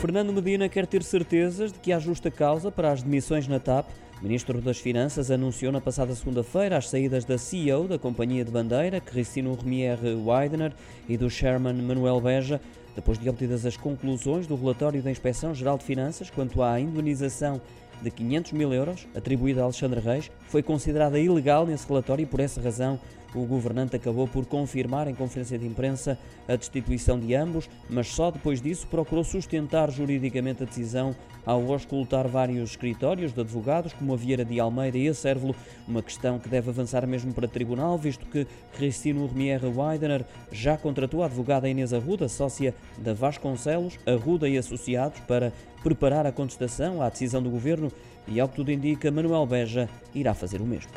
Fernando Medina quer ter certezas de que há justa causa para as demissões na TAP. O Ministro das Finanças anunciou na passada segunda-feira as saídas da CEO da Companhia de Bandeira, Cristino Remier Weidner, e do Chairman Manuel Beja, depois de obtidas as conclusões do relatório da Inspeção-Geral de Finanças quanto à indenização de 500 mil euros atribuída a Alexandre Reis foi considerada ilegal nesse relatório e, por essa razão, o governante acabou por confirmar em conferência de imprensa a destituição de ambos, mas só depois disso procurou sustentar juridicamente a decisão ao auscultar vários escritórios de advogados, como a Vieira de Almeida e a Cérvulo, uma questão que deve avançar mesmo para tribunal, visto que Cristino Remier Weidner já contratou a advogada Inês Arruda, sócia da Vasconcelos, Arruda e Associados, para preparar a contestação à decisão do governo e, ao que tudo indica, Manuel Beja irá fazer o mesmo.